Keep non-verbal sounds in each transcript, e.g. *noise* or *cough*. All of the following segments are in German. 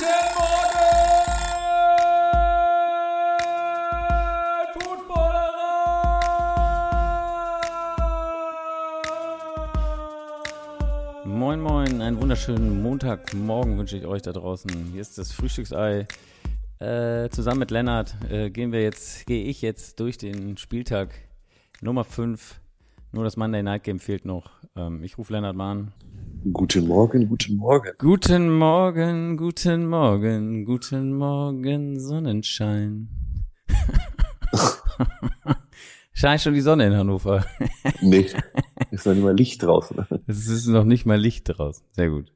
Moin Moin, einen wunderschönen Montagmorgen wünsche ich euch da draußen. Hier ist das Frühstücksei. Äh, zusammen mit Lennart äh, gehen wir jetzt, gehe ich jetzt durch den Spieltag Nummer 5. Nur das Monday Night Game fehlt noch. Ähm, ich rufe Lennart mal an. Guten Morgen, guten Morgen. Guten Morgen, guten Morgen, guten Morgen, Sonnenschein. *laughs* Scheint schon die Sonne in Hannover. nee, ist noch nicht mal Licht draußen. Es ist noch nicht mal Licht draußen. Sehr gut.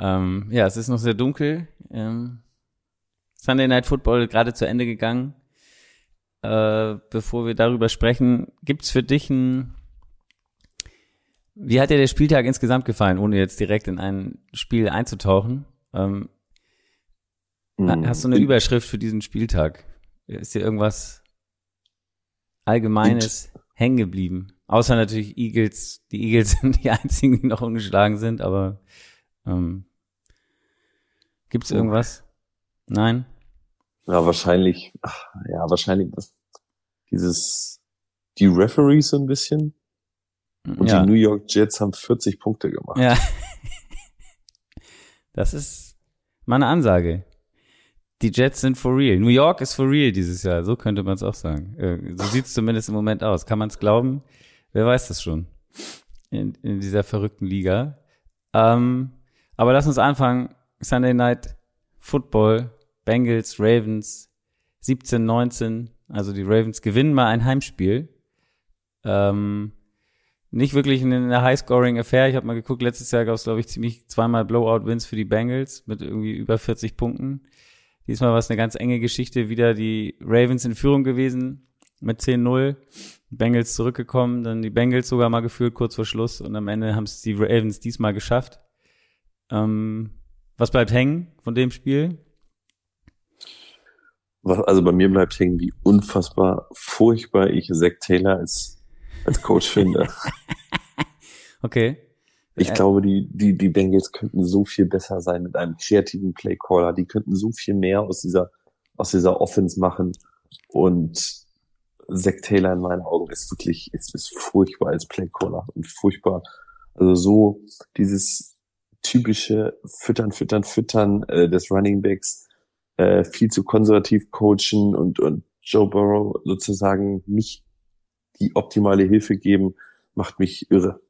Ähm, ja, es ist noch sehr dunkel. Ähm, Sunday Night Football gerade zu Ende gegangen. Äh, bevor wir darüber sprechen, gibt's für dich ein wie hat dir der Spieltag insgesamt gefallen, ohne jetzt direkt in ein Spiel einzutauchen? Ähm, hm. Hast du eine Überschrift für diesen Spieltag? Ist dir irgendwas Allgemeines hängen geblieben? Außer natürlich Eagles. Die Eagles *laughs* sind die einzigen, die noch ungeschlagen sind, aber ähm, gibt's irgendwas? Nein? Ja, wahrscheinlich, ach, ja, wahrscheinlich dieses, die Referees so ein bisschen. Und ja. die New York Jets haben 40 Punkte gemacht. Ja. *laughs* Das ist meine Ansage. Die Jets sind for real. New York ist for real dieses Jahr. So könnte man es auch sagen. Äh, so sieht es zumindest im Moment aus. Kann man es glauben? Wer weiß das schon? In, in dieser verrückten Liga. Ähm, aber lass uns anfangen. Sunday Night Football. Bengals, Ravens. 17, 19. Also die Ravens gewinnen mal ein Heimspiel. Ähm, nicht wirklich eine High-Scoring-Affair. Ich habe mal geguckt, letztes Jahr gab es, glaube ich, ziemlich zweimal Blowout-Wins für die Bengals mit irgendwie über 40 Punkten. Diesmal war es eine ganz enge Geschichte. Wieder die Ravens in Führung gewesen mit 10-0. Bengals zurückgekommen, dann die Bengals sogar mal geführt kurz vor Schluss und am Ende haben es die Ravens diesmal geschafft. Ähm, was bleibt hängen von dem Spiel? Also bei mir bleibt hängen, wie unfassbar furchtbar ich Zach Taylor als als Coach finde. *laughs* okay. Ich ja. glaube, die, die, die Bengals könnten so viel besser sein mit einem kreativen Playcaller. Die könnten so viel mehr aus dieser, aus dieser Offense machen. Und Zach Taylor in meinen Augen ist wirklich, ist, ist furchtbar als Playcaller und furchtbar. Also so dieses typische Füttern, Füttern, Füttern äh, des Running Backs, äh, viel zu konservativ coachen und, und Joe Burrow sozusagen nicht die optimale Hilfe geben, macht mich irre.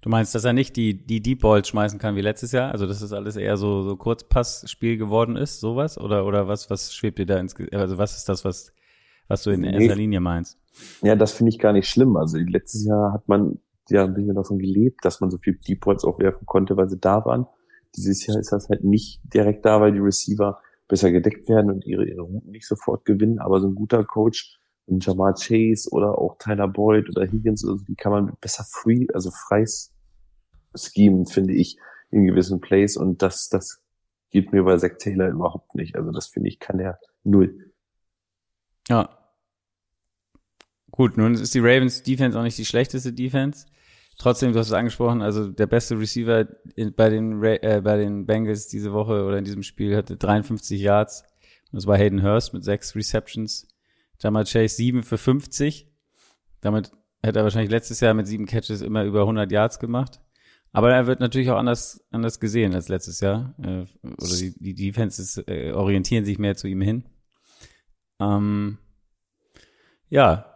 Du meinst, dass er nicht die, die Deep Balls schmeißen kann wie letztes Jahr? Also, dass das alles eher so, so Kurzpassspiel geworden ist, sowas? Oder, oder was, was schwebt dir da ins, also was ist das, was, was du in nee. erster Linie meinst? Ja, das finde ich gar nicht schlimm. Also, letztes Jahr hat man ja ein bisschen davon gelebt, dass man so viel Deep Balls auch werfen konnte, weil sie da waren. Dieses Jahr ist das halt nicht direkt da, weil die Receiver besser gedeckt werden und ihre, ihre Routen nicht sofort gewinnen. Aber so ein guter Coach und Jamal Chase oder auch Tyler Boyd oder Higgins, also die kann man besser free, also frei schemen, finde ich, in gewissen Plays und das, das gibt mir bei Zach Taylor überhaupt nicht. Also das finde ich kann er null. Ja. Gut, nun ist die Ravens Defense auch nicht die schlechteste Defense. Trotzdem, du hast es angesprochen, also der beste Receiver bei den, äh, bei den Bengals diese Woche oder in diesem Spiel hatte 53 Yards. Das war Hayden Hurst mit sechs Receptions. Jamal Chase 7 für 50. Damit hätte er wahrscheinlich letztes Jahr mit sieben Catches immer über 100 Yards gemacht. Aber er wird natürlich auch anders, anders gesehen als letztes Jahr. Äh, oder die, die Defenses äh, orientieren sich mehr zu ihm hin. Ähm, ja.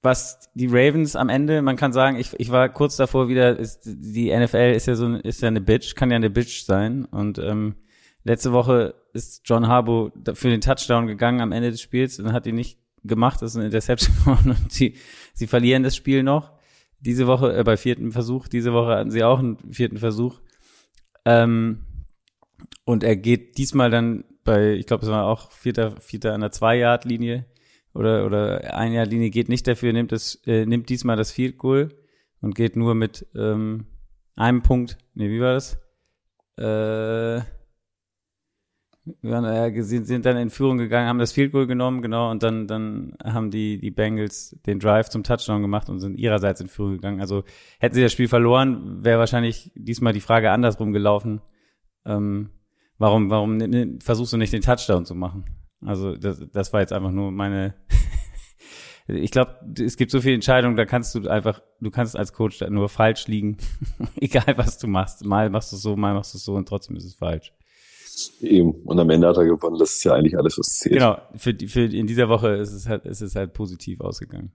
Was die Ravens am Ende, man kann sagen, ich, ich war kurz davor wieder, ist, die NFL ist ja so ist ja eine Bitch, kann ja eine Bitch sein. Und ähm, Letzte Woche ist John Harbaugh für den Touchdown gegangen am Ende des Spiels und hat ihn nicht gemacht. Das ist eine Interception *laughs* und sie, sie verlieren das Spiel noch. Diese Woche, äh, bei vierten Versuch, diese Woche hatten sie auch einen vierten Versuch. Ähm, und er geht diesmal dann bei, ich glaube, es war auch vierter, vierter an der Zwei-Yard-Linie oder, oder Ein-Yard-Linie, geht nicht dafür, nimmt das, äh, nimmt diesmal das Field Goal und geht nur mit ähm, einem Punkt. Nee, wie war das? Äh, wir äh, sind dann in Führung gegangen, haben das Field Goal genommen, genau, und dann, dann haben die, die Bengals den Drive zum Touchdown gemacht und sind ihrerseits in Führung gegangen. Also hätten sie das Spiel verloren, wäre wahrscheinlich diesmal die Frage andersrum gelaufen. Ähm, Warum, warum ne, versuchst du nicht den Touchdown zu machen? Also das, das war jetzt einfach nur meine. *laughs* ich glaube, es gibt so viele Entscheidungen, da kannst du einfach, du kannst als Coach nur falsch liegen, *laughs* egal was du machst. Mal machst du es so, mal machst du es so und trotzdem ist es falsch. Eben. Und am Ende hat er gewonnen. Das ist ja eigentlich alles, was zählt. Genau. Für, für in dieser Woche ist es halt, ist es halt positiv ausgegangen.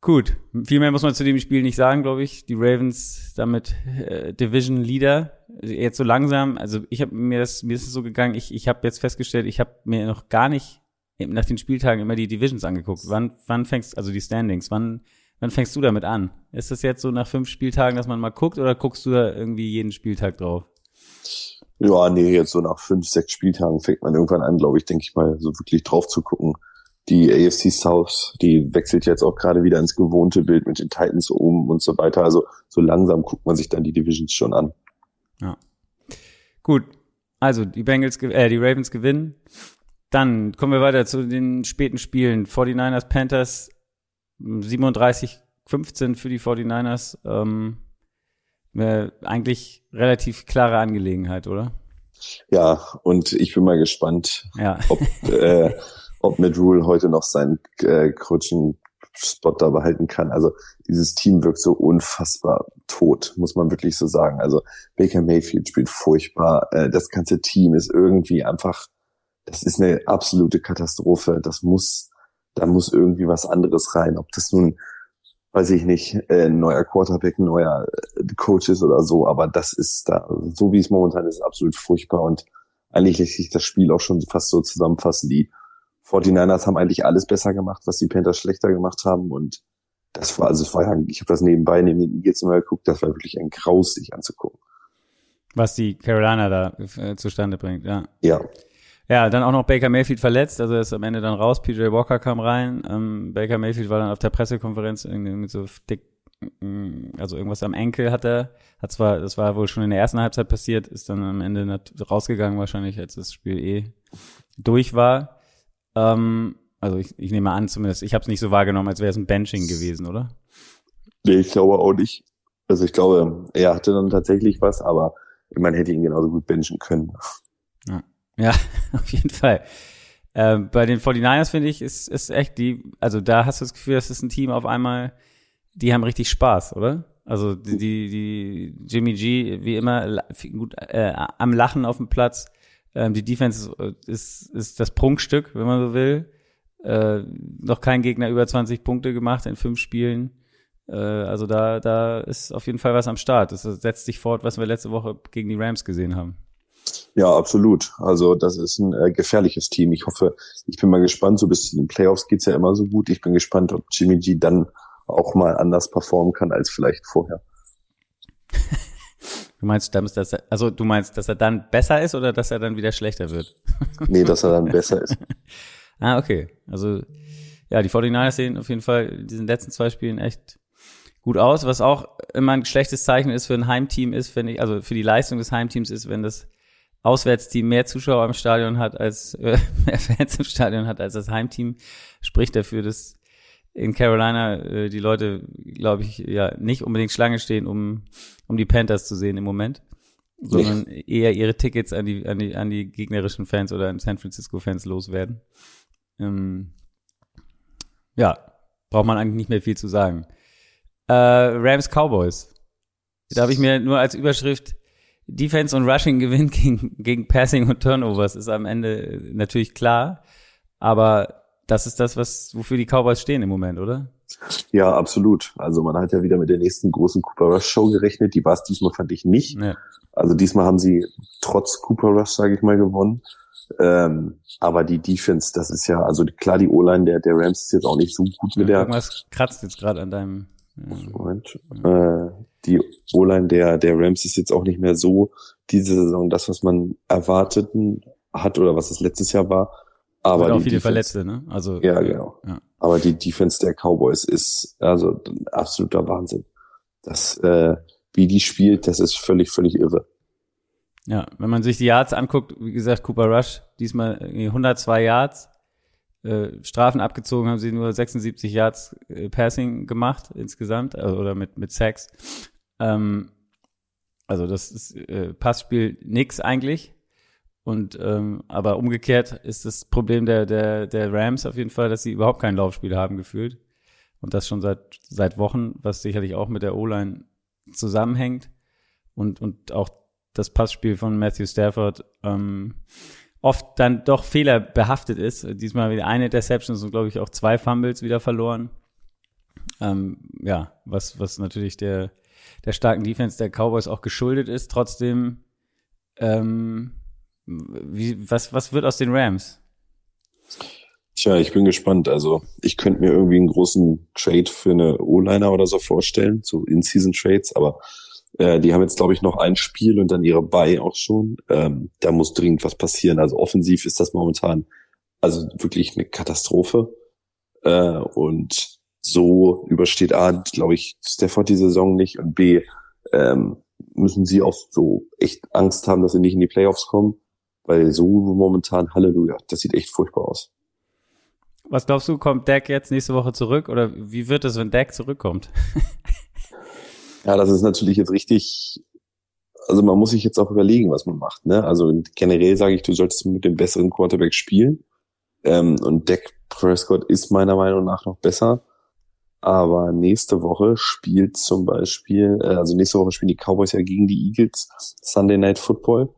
Gut. Viel mehr muss man zu dem Spiel nicht sagen, glaube ich. Die Ravens damit äh, Division Leader. Jetzt so langsam. Also ich habe mir das, mir ist es so gegangen. Ich, ich habe jetzt festgestellt, ich habe mir noch gar nicht nach den Spieltagen immer die Divisions angeguckt. Wann, wann fängst, also die Standings, wann, wann fängst du damit an? Ist das jetzt so nach fünf Spieltagen, dass man mal guckt oder guckst du da irgendwie jeden Spieltag drauf? Ja, nee, jetzt so nach fünf, sechs Spieltagen fängt man irgendwann an, glaube ich, denke ich mal, so wirklich drauf zu gucken. Die AFC South, die wechselt jetzt auch gerade wieder ins gewohnte Bild mit den Titans oben und so weiter. Also so langsam guckt man sich dann die Divisions schon an. Ja. Gut. Also die Bengals, äh, die Ravens gewinnen. Dann kommen wir weiter zu den späten Spielen. 49ers, Panthers 37, 15 für die 49ers. Ähm, äh, eigentlich relativ klare Angelegenheit, oder? Ja, und ich bin mal gespannt, ja. ob, äh, ob Matt Rule heute noch seinen äh, Coaching-Spot da behalten kann. Also dieses Team wirkt so unfassbar tot, muss man wirklich so sagen. Also Baker Mayfield spielt furchtbar. Äh, das ganze Team ist irgendwie einfach, das ist eine absolute Katastrophe. Das muss, da muss irgendwie was anderes rein. Ob das nun weiß ich nicht, äh, neuer Quarterback, neuer äh, Coach ist oder so, aber das ist da, so wie es momentan ist, absolut furchtbar und eigentlich lässt sich das Spiel auch schon fast so zusammenfassen. Die 49ers haben eigentlich alles besser gemacht, was die Panthers schlechter gemacht haben und das war, also es war ja, ich habe das nebenbei neben jetzt mal geguckt, das war wirklich ein Graus, sich anzugucken. Was die Carolina da äh, zustande bringt, ja. Ja. Ja, dann auch noch Baker Mayfield verletzt, also er ist am Ende dann raus. PJ Walker kam rein. Ähm, Baker Mayfield war dann auf der Pressekonferenz irgendwie mit so dick, mm, also irgendwas am Enkel hat er. Hat zwar, das war wohl schon in der ersten Halbzeit passiert, ist dann am Ende rausgegangen wahrscheinlich, als das Spiel eh durch war. Ähm, also ich, ich nehme an, zumindest, ich habe es nicht so wahrgenommen, als wäre es ein Benching gewesen, oder? Nee, ich glaube auch nicht. Also ich glaube, er hatte dann tatsächlich was, aber man hätte ihn genauso gut benchen können. Ja. Ja, *laughs* auf jeden Fall. Ähm, bei den 49ers finde ich, ist, ist echt die, also da hast du das Gefühl, das ist ein Team auf einmal, die haben richtig Spaß, oder? Also die, die, die Jimmy G, wie immer, gut äh, am Lachen auf dem Platz. Ähm, die Defense ist, ist, ist das Prunkstück, wenn man so will. Äh, noch kein Gegner über 20 Punkte gemacht in fünf Spielen. Äh, also da, da ist auf jeden Fall was am Start. Das setzt sich fort, was wir letzte Woche gegen die Rams gesehen haben. Ja, absolut. Also das ist ein äh, gefährliches Team. Ich hoffe, ich bin mal gespannt, so bis zu den Playoffs geht's ja immer so gut. Ich bin gespannt, ob Jimmy G dann auch mal anders performen kann als vielleicht vorher. *laughs* Du meinst, dass er, also du meinst, dass er dann besser ist oder dass er dann wieder schlechter wird? *laughs* nee, dass er dann besser ist. *laughs* ah, okay. Also ja, die 49ers sehen auf jeden Fall in diesen letzten zwei Spielen echt gut aus. Was auch immer ein schlechtes Zeichen ist für ein Heimteam ist, finde ich, also für die Leistung des Heimteams ist, wenn das Auswärtsteam mehr Zuschauer im Stadion hat als äh, *laughs* mehr Fans im Stadion hat als das Heimteam, spricht dafür, dass in Carolina äh, die Leute, glaube ich, ja nicht unbedingt Schlange stehen, um um die Panthers zu sehen im Moment, sondern ja. eher ihre Tickets an die an die an die gegnerischen Fans oder an San Francisco Fans loswerden. Ähm, ja, braucht man eigentlich nicht mehr viel zu sagen. Äh, Rams Cowboys. Da habe ich mir nur als Überschrift Defense und Rushing *laughs* gewinnt gegen, gegen Passing und Turnovers ist am Ende natürlich klar. Aber das ist das, was, wofür die Cowboys stehen im Moment, oder? Ja, absolut. Also man hat ja wieder mit der nächsten großen Cooper Rush Show gerechnet. Die war es diesmal, fand ich nicht. Ja. Also diesmal haben sie trotz Cooper Rush, sage ich mal, gewonnen. Ähm, aber die Defense, das ist ja, also klar, die O-Line der, der Rams ist jetzt auch nicht so gut mit der. Irgendwas kratzt jetzt gerade an deinem. Moment. Äh, die O-Line der, der Rams ist jetzt auch nicht mehr so diese Saison das, was man erwarteten hat oder was es letztes Jahr war. Aber auch viele Defense, Verletzte, ne? Also ja, genau. Ja. Aber die Defense der Cowboys ist also absoluter Wahnsinn. Das, äh, wie die spielt, das ist völlig, völlig irre. Ja, wenn man sich die Yards anguckt, wie gesagt, Cooper Rush, diesmal 102 Yards, äh, Strafen abgezogen haben sie nur 76 Yards äh, Passing gemacht insgesamt, also, oder mit, mit Sacks. Ähm, also das ist äh, Passspiel nix eigentlich. Und ähm, aber umgekehrt ist das Problem der, der, der Rams auf jeden Fall, dass sie überhaupt kein Laufspiel haben gefühlt. Und das schon seit, seit Wochen, was sicherlich auch mit der O-Line zusammenhängt. Und, und auch das Passspiel von Matthew Stafford ähm, oft dann doch fehlerbehaftet ist. Diesmal wieder eine Interception und glaube ich auch zwei Fumbles wieder verloren. Ähm, ja, was, was natürlich der, der starken Defense der Cowboys auch geschuldet ist. Trotzdem, ähm, wie, was, was wird aus den Rams? Tja, ich bin gespannt. Also ich könnte mir irgendwie einen großen Trade für eine O-Liner oder so vorstellen, so In-Season-Trades, aber äh, die haben jetzt, glaube ich, noch ein Spiel und dann ihre Buy auch schon. Ähm, da muss dringend was passieren. Also offensiv ist das momentan also wirklich eine Katastrophe. Äh, und so übersteht A, glaube ich, Stafford die Saison nicht und B, ähm, müssen sie auch so echt Angst haben, dass sie nicht in die Playoffs kommen, weil so momentan, Halleluja, das sieht echt furchtbar aus. Was glaubst du, kommt Dak jetzt nächste Woche zurück oder wie wird es, wenn Dak zurückkommt? *laughs* Ja, das ist natürlich jetzt richtig, also man muss sich jetzt auch überlegen, was man macht. Ne? Also generell sage ich, du solltest mit dem besseren Quarterback spielen. Ähm, und Dak Prescott ist meiner Meinung nach noch besser. Aber nächste Woche spielt zum Beispiel, äh, also nächste Woche spielen die Cowboys ja gegen die Eagles Sunday Night Football.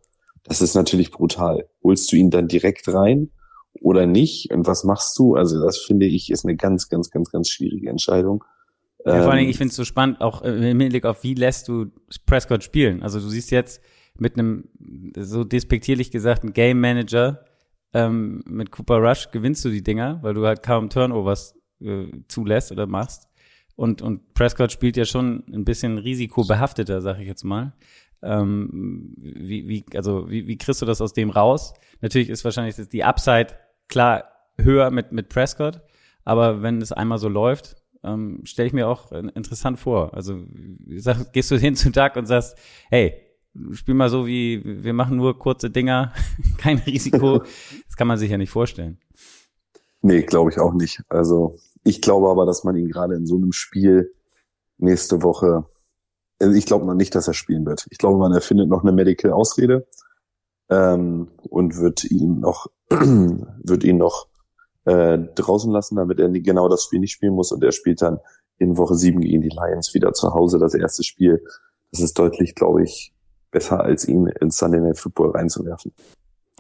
Das ist natürlich brutal. Holst du ihn dann direkt rein oder nicht? Und was machst du? Also das finde ich ist eine ganz, ganz, ganz, ganz schwierige Entscheidung. Ja, vor allen Dingen, ähm, ich finde es so spannend, auch im Hinblick auf, wie lässt du Prescott spielen? Also du siehst jetzt mit einem, so despektierlich gesagt, ein Game Manager ähm, mit Cooper Rush gewinnst du die Dinger, weil du halt kaum Turnovers äh, zulässt oder machst. Und, und Prescott spielt ja schon ein bisschen risikobehafteter, sag ich jetzt mal. Ähm, wie, wie, also wie, wie kriegst du das aus dem raus? Natürlich ist wahrscheinlich die Upside klar höher mit, mit Prescott, aber wenn es einmal so läuft, ähm, stelle ich mir auch interessant vor. Also sag, *laughs* gehst du hin zu Tag und sagst, hey, spiel mal so wie, wir machen nur kurze Dinger, *laughs* kein Risiko. *laughs* das kann man sich ja nicht vorstellen. Nee, glaube ich auch nicht. Also ich glaube aber, dass man ihn gerade in so einem Spiel nächste Woche, also ich glaube noch nicht, dass er spielen wird. Ich glaube, man erfindet noch eine Medical Ausrede ähm, und wird ihn noch, *clears throat* wird ihn noch äh, draußen lassen, damit er genau das Spiel nicht spielen muss und er spielt dann in Woche sieben gegen die Lions wieder zu Hause das erste Spiel. Das ist deutlich, glaube ich, besser als ihn ins Sunday Night Football reinzuwerfen.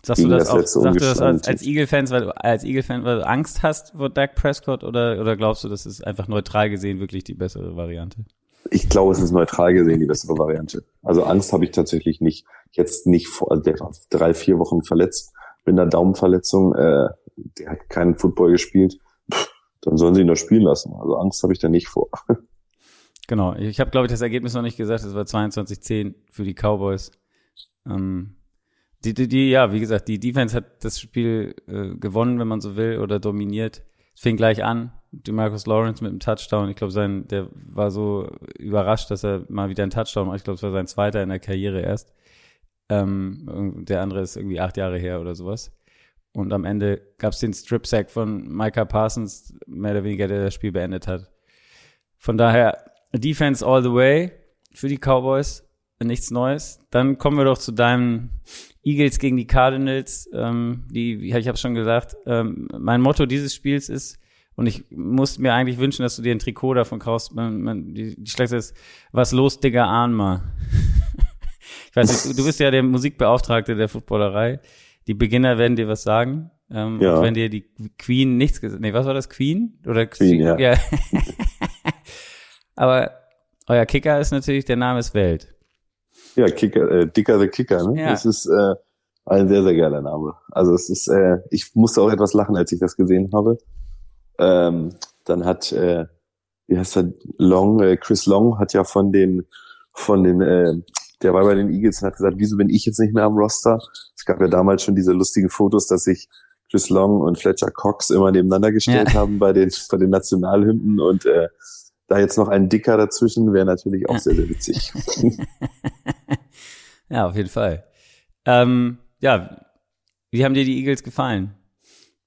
Sagst du das, auch, sagst du das als, als Eagle-Fans, weil du als Eagle-Fan, weil du Angst hast vor Dak Prescott oder, oder glaubst du, das ist einfach neutral gesehen wirklich die bessere Variante? Ich glaube, es ist neutral gesehen die bessere Variante. Also Angst habe ich tatsächlich nicht. Jetzt nicht vor, also der war drei, vier Wochen verletzt mit einer Daumenverletzung. Äh, der hat keinen Football gespielt, Pff, dann sollen sie ihn doch spielen lassen. Also Angst habe ich da nicht vor. Genau, ich habe, glaube ich, das Ergebnis noch nicht gesagt, es war 22-10 für die Cowboys. Ähm, die, die, die, ja, wie gesagt, die Defense hat das Spiel äh, gewonnen, wenn man so will, oder dominiert. Es fing gleich an, die Marcus Lawrence mit einem Touchdown. Ich glaube, sein, der war so überrascht, dass er mal wieder einen Touchdown macht. Ich glaube, es war sein zweiter in der Karriere erst. Ähm, der andere ist irgendwie acht Jahre her oder sowas. Und am Ende gab es den Strip-Sack von Micah Parsons, mehr oder weniger, der das Spiel beendet hat. Von daher, Defense all the way für die Cowboys, nichts Neues. Dann kommen wir doch zu deinem Eagles gegen die Cardinals. Ähm, die, ich habe schon gesagt, ähm, mein Motto dieses Spiels ist, und ich muss mir eigentlich wünschen, dass du dir ein Trikot davon kaufst. Man, man, die, die Schlechte ist, was los, Digga, ahn mal. *laughs* ich weiß nicht, du bist ja der Musikbeauftragte der Footballerei. Die Beginner werden dir was sagen. Ähm, ja. Wenn dir die Queen nichts gesagt Nee, was war das? Queen? Oder Queen, ja. ja. *laughs* Aber euer Kicker ist natürlich, der Name ist Welt. Ja, Kicker, äh, Dicker the Kicker, ne? Ja. Das ist äh, ein sehr, sehr geiler Name. Also es ist, äh, ich musste auch etwas lachen, als ich das gesehen habe. Ähm, dann hat, äh, wie heißt er, Long, äh, Chris Long hat ja von den, von den äh, der war bei den Eagles und hat gesagt, wieso bin ich jetzt nicht mehr am Roster? Es gab ja damals schon diese lustigen Fotos, dass sich Chris Long und Fletcher Cox immer nebeneinander gestellt ja. haben bei den, bei den Nationalhymnen und äh, da jetzt noch ein Dicker dazwischen wäre natürlich auch sehr, sehr witzig. *laughs* ja, auf jeden Fall. Ähm, ja, wie haben dir die Eagles gefallen?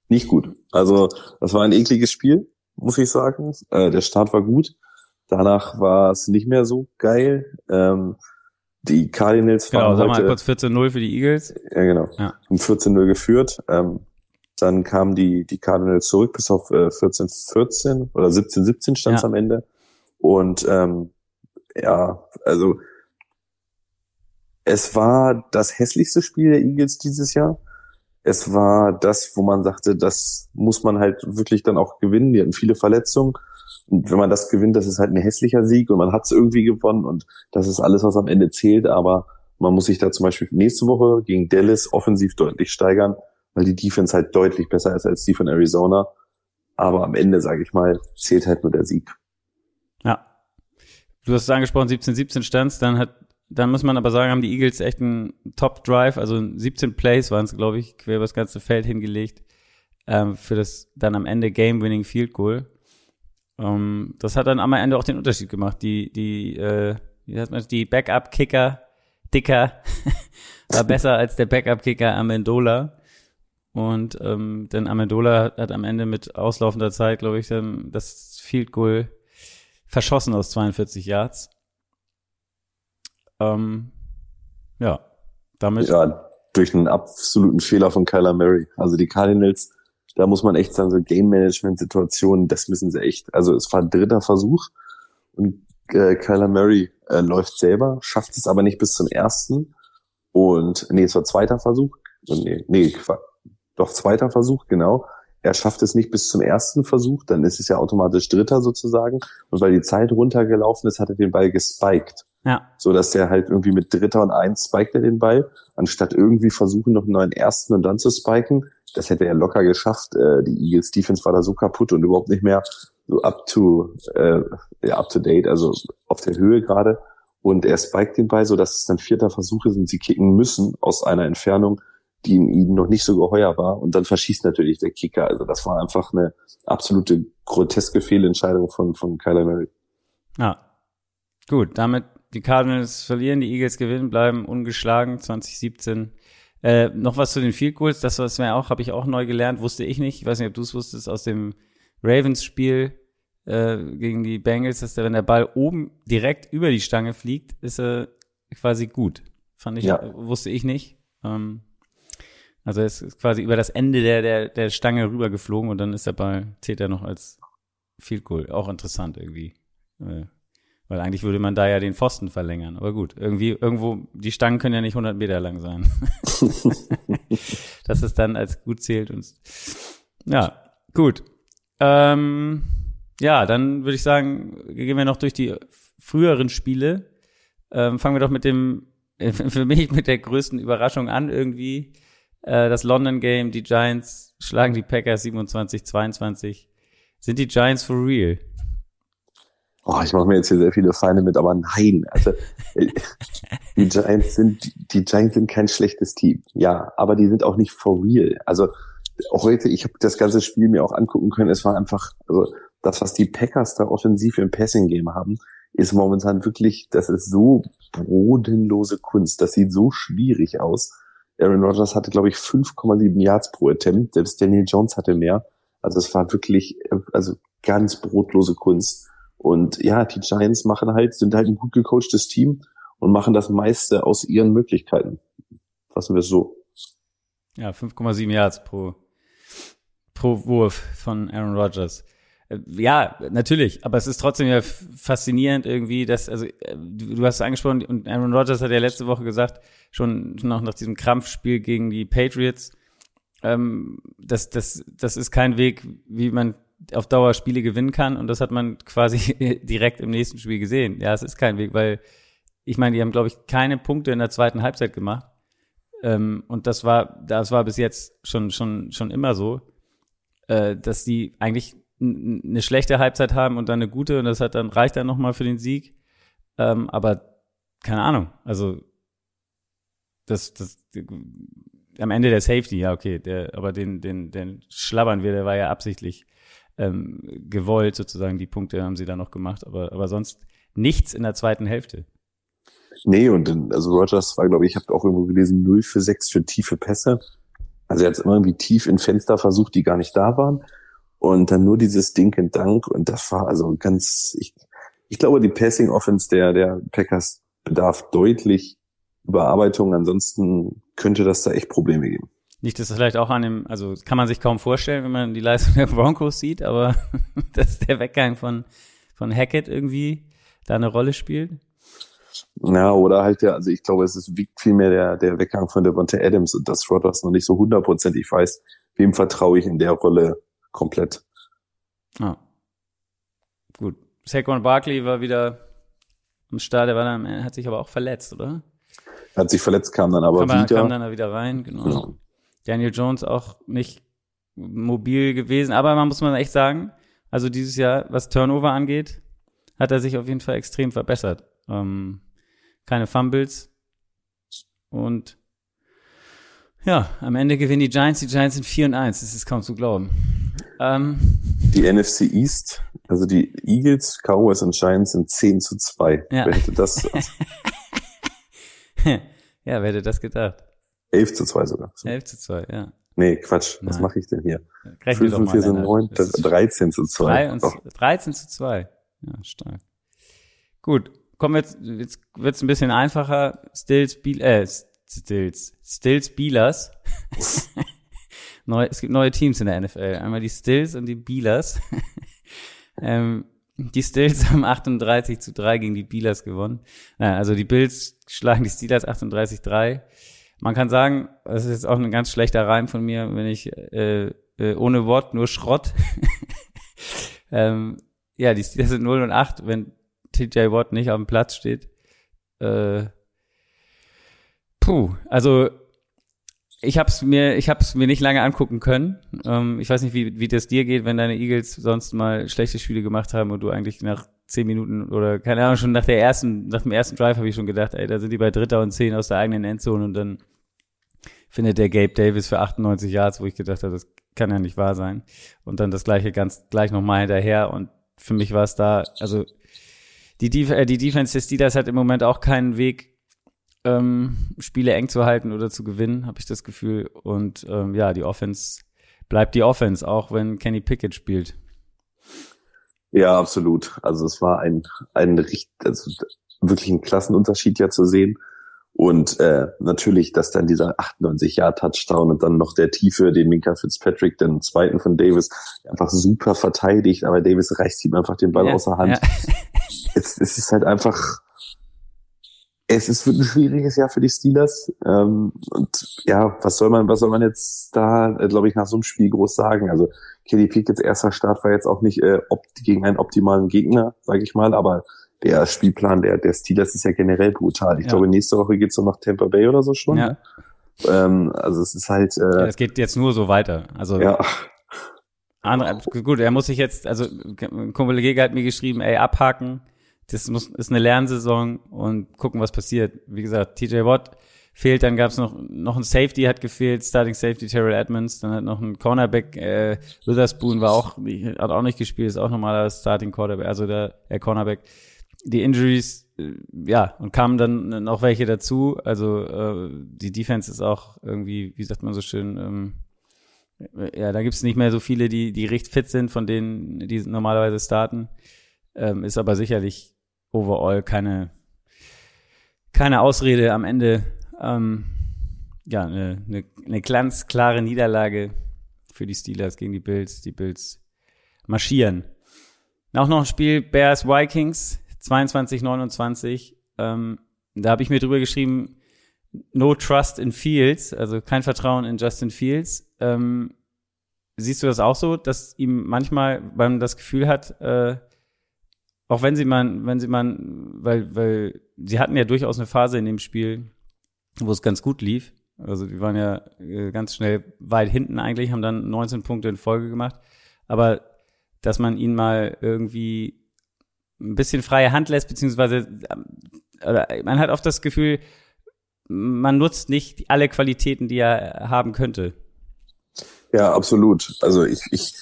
Nicht gut. Also, das war ein ekliges Spiel, muss ich sagen. Äh, der Start war gut. Danach war es nicht mehr so geil. Ähm, die Cardinals genau, sag mal kurz 14-0 für die Eagles. Ja, genau. Ja. Um 14-0 geführt. Ähm, dann kamen die, die Cardinals zurück bis auf äh, 14-14 oder 17-17 stand es ja. am Ende. Und ähm, ja, also es war das hässlichste Spiel der Eagles dieses Jahr. Es war das, wo man sagte, das muss man halt wirklich dann auch gewinnen. Die hatten viele Verletzungen. Und wenn man das gewinnt, das ist halt ein hässlicher Sieg und man hat es irgendwie gewonnen und das ist alles, was am Ende zählt. Aber man muss sich da zum Beispiel nächste Woche gegen Dallas offensiv deutlich steigern, weil die Defense halt deutlich besser ist als die von Arizona. Aber am Ende, sage ich mal, zählt halt nur der Sieg. Ja. Du hast es angesprochen, 17-17 stands, dann hat dann muss man aber sagen, haben die Eagles echt einen Top-Drive, also 17 Plays waren es, glaube ich, quer über das ganze Feld hingelegt ähm, für das dann am Ende Game-Winning Field Goal. Ähm, das hat dann am Ende auch den Unterschied gemacht. Die, die, äh, wie heißt man, die Backup-Kicker, Dicker, *laughs* war besser als der Backup-Kicker Amendola. Und ähm, denn Amendola hat am Ende mit auslaufender Zeit, glaube ich, dann das Field Goal verschossen aus 42 Yards. Ähm, ja, damit. Ja, durch einen absoluten Fehler von Kyler Murray. Also die Cardinals, da muss man echt sagen, so Game Management Situationen, das müssen sie echt. Also es war ein dritter Versuch und äh, Kyler Murray äh, läuft selber, schafft es aber nicht bis zum ersten. Und nee, es war zweiter Versuch. Nee, nee, doch zweiter Versuch, genau. Er schafft es nicht bis zum ersten Versuch, dann ist es ja automatisch dritter sozusagen. Und weil die Zeit runtergelaufen ist, hat er den Ball gespiked. Ja. So dass der halt irgendwie mit Dritter und Eins spiked er den Ball, anstatt irgendwie versuchen, noch einen neuen ersten und dann zu spiken. Das hätte er locker geschafft. Äh, die Eagles Defense war da so kaputt und überhaupt nicht mehr so up to, äh, ja, up to date, also auf der Höhe gerade. Und er spiked den Ball, so dass es dann vierter Versuch ist und sie kicken müssen aus einer Entfernung, die in ihnen noch nicht so geheuer war. Und dann verschießt natürlich der Kicker. Also das war einfach eine absolute groteske Fehlentscheidung von, von Kyler Murray. Ja. Gut, damit die Cardinals verlieren, die Eagles gewinnen, bleiben ungeschlagen 2017. Äh, noch was zu den Field Goals, das was mir auch, habe ich auch neu gelernt, wusste ich nicht. Ich weiß nicht, ob du es wusstest aus dem Ravens-Spiel äh, gegen die Bengals, dass der, wenn der Ball oben direkt über die Stange fliegt, ist er quasi gut. Fand ich, ja. wusste ich nicht. Ähm, also es ist quasi über das Ende der, der, der Stange rübergeflogen und dann ist der Ball, zählt er noch als Field Goal. Auch interessant irgendwie. Äh, weil eigentlich würde man da ja den Pfosten verlängern. Aber gut, irgendwie, irgendwo, die Stangen können ja nicht 100 Meter lang sein. *laughs* Dass es dann als gut zählt und, ja, gut. Ähm, ja, dann würde ich sagen, gehen wir noch durch die früheren Spiele. Ähm, fangen wir doch mit dem, *laughs* für mich mit der größten Überraschung an irgendwie. Äh, das London Game, die Giants schlagen die Packers 27, 22. Sind die Giants for real? Oh, ich mache mir jetzt hier sehr viele Feinde mit, aber nein. Also *laughs* die Giants sind die Giants sind kein schlechtes Team, ja, aber die sind auch nicht for real. Also heute, ich habe das ganze Spiel mir auch angucken können. Es war einfach, also das, was die Packers da offensiv im Passing Game haben, ist momentan wirklich, das ist so bodenlose Kunst. Das sieht so schwierig aus. Aaron Rodgers hatte, glaube ich, 5,7 Yards pro Attempt. Selbst Daniel Jones hatte mehr. Also es war wirklich, also ganz brotlose Kunst. Und ja, die Giants machen halt, sind halt ein gut gecoachtes Team und machen das meiste aus ihren Möglichkeiten. Fassen wir es so. Ja, 5,7 Yards pro, pro Wurf von Aaron Rodgers. Äh, ja, natürlich, aber es ist trotzdem ja faszinierend irgendwie, dass, also äh, du hast es angesprochen und Aaron Rodgers hat ja letzte Woche gesagt, schon noch nach diesem Krampfspiel gegen die Patriots, ähm, das, das, das ist kein Weg, wie man auf Dauer Spiele gewinnen kann und das hat man quasi *laughs* direkt im nächsten Spiel gesehen. Ja, es ist kein Weg, weil ich meine, die haben, glaube ich, keine Punkte in der zweiten Halbzeit gemacht. Ähm, und das war, das war bis jetzt schon, schon, schon immer so, äh, dass die eigentlich eine schlechte Halbzeit haben und dann eine gute und das hat dann reicht dann nochmal für den Sieg. Ähm, aber keine Ahnung, also das, das am Ende der Safety, ja okay, der, aber den, den, den schlabbern wir, der war ja absichtlich ähm, gewollt, sozusagen. Die Punkte haben sie da noch gemacht, aber, aber sonst nichts in der zweiten Hälfte. Nee, und dann, also Rogers war, glaube ich, ich habe auch irgendwo gelesen, 0 für 6 für tiefe Pässe. Also er hat immer irgendwie tief in Fenster versucht, die gar nicht da waren. Und dann nur dieses Ding in Dank. Und das war also ganz, ich, ich glaube, die Passing Offense der, der Packers bedarf deutlich Überarbeitung. Ansonsten könnte das da echt Probleme geben. Nicht, dass das vielleicht auch an dem, also kann man sich kaum vorstellen, wenn man die Leistung der Broncos sieht, aber *laughs* dass der Weggang von, von Hackett irgendwie da eine Rolle spielt. Ja, oder halt ja, also ich glaube, es ist wiegt vielmehr der, der Weggang von Devonta Adams und dass Rodgers noch nicht so hundertprozentig weiß, wem vertraue ich in der Rolle komplett. Ah. Gut. Saquon Barkley war wieder am Start, der war dann, hat sich aber auch verletzt, oder? Hat sich verletzt, kam dann aber, aber wieder. Kam dann wieder rein, genau. genau. Daniel Jones auch nicht mobil gewesen, aber man muss man echt sagen, also dieses Jahr, was Turnover angeht, hat er sich auf jeden Fall extrem verbessert. Ähm, keine Fumbles und ja, am Ende gewinnen die Giants. Die Giants sind 4 und 1. Das ist kaum zu glauben. Ähm, die NFC East, also die Eagles, Cowboys und Giants sind 10 zu 2. Ja. Wer hätte das? *laughs* ja, wer hätte das gedacht? 11 zu 2 sogar. 11 zu 2, ja. Nee, Quatsch. Was Nein. mache ich denn hier? Rechne 5 und 4 sind 9, 13 zu 2. 3 und, 13 zu 2. Ja, stark. Gut, kommen wir jetzt, jetzt wird's ein bisschen einfacher. Stills, Biel, äh, Stills, Stills, Bealers. *laughs* Neu, es gibt neue Teams in der NFL. Einmal die Stills und die Bealers. *laughs* ähm, die Stills haben 38 zu 3 gegen die Bealers gewonnen. Naja, also die Bills schlagen die Steelers 38-3. Man kann sagen, das ist jetzt auch ein ganz schlechter Reim von mir, wenn ich äh, äh, ohne Wort nur Schrott. *laughs* ähm, ja, die Steelers sind 0 und 8, wenn TJ Watt nicht auf dem Platz steht. Äh, puh, also ich hab's mir, ich hab's mir nicht lange angucken können. Ähm, ich weiß nicht, wie, wie das dir geht, wenn deine Eagles sonst mal schlechte Spiele gemacht haben und du eigentlich nach zehn Minuten oder keine Ahnung, schon nach der ersten, nach dem ersten Drive habe ich schon gedacht, ey, da sind die bei Dritter und Zehn aus der eigenen Endzone und dann findet der Gabe Davis für 98 Yards, wo ich gedacht habe, das kann ja nicht wahr sein. Und dann das gleiche ganz gleich nochmal hinterher und für mich war es da, also die, Def äh, die Defense des Steelers hat im Moment auch keinen Weg, ähm, Spiele eng zu halten oder zu gewinnen, habe ich das Gefühl. Und ähm, ja, die Offense bleibt die Offense, auch wenn Kenny Pickett spielt. Ja, absolut. Also es war ein, ein richtig, also wirklich ein Klassenunterschied ja zu sehen. Und äh, natürlich, dass dann dieser 98 Jahr Touchdown und dann noch der Tiefe, den Minka Fitzpatrick, den zweiten von Davis, einfach super verteidigt, aber Davis reißt ihm einfach den Ball Ja, außer Hand. ja. *laughs* Es, es ist halt einfach, es ist wird ein schwieriges Jahr für die Steelers. Ähm, und ja, was soll man, was soll man jetzt da, äh, glaube ich, nach so einem Spiel groß sagen? Also Kenny Pickett's erster Start war jetzt auch nicht äh, gegen einen optimalen Gegner, sage ich mal, aber der Spielplan der, der Steelers ist ja generell brutal. Ich Ja. glaube, nächste Woche geht's noch nach Tampa Bay oder so schon. Ja. Ähm, also es ist halt, Ja, äh, Es geht jetzt nur so weiter. Also ja, andere, gut, er muss sich jetzt, also ein Kumpel Gege hat mir geschrieben, ey, abhaken. Das muss, ist eine Lernsaison und gucken, was passiert. Wie gesagt, TJ Watt fehlt, dann gab's noch noch ein Safety hat gefehlt, Starting Safety Terrell Edmonds, dann hat noch ein Cornerback äh, Witherspoon war auch hat auch nicht gespielt, ist auch normaler Starting Quarterback, also der, der Cornerback. Die Injuries, äh, ja, und kamen dann noch welche dazu. Also äh, die Defense ist auch irgendwie, wie sagt man so schön, ähm, ja, da gibt's nicht mehr so viele, die, die recht fit sind, von denen, die normalerweise starten. Ähm, ist aber sicherlich overall keine, keine Ausrede am Ende. Ähm, ja, eine, eine, eine ganz klare Niederlage für die Steelers gegen die Bills. Die Bills marschieren. Auch noch ein Spiel Bears Vikings 22-29. Ähm, da habe ich mir drüber geschrieben, no trust in Fields, also kein Vertrauen in Justin Fields. Ähm, siehst du das auch so, dass ihm manchmal, weil man das Gefühl hat, äh, auch wenn sie man, wenn sie man, weil, weil sie hatten ja durchaus eine Phase in dem Spiel, wo es ganz gut lief. Also die waren ja äh, ganz schnell weit hinten eigentlich, haben dann 19 Punkte in Folge gemacht. Aber dass man ihn mal irgendwie ein bisschen freie Hand lässt, beziehungsweise ähm, oder man hat oft das Gefühl, man nutzt nicht alle Qualitäten, die er haben könnte. Ja, absolut. Also ich, ich,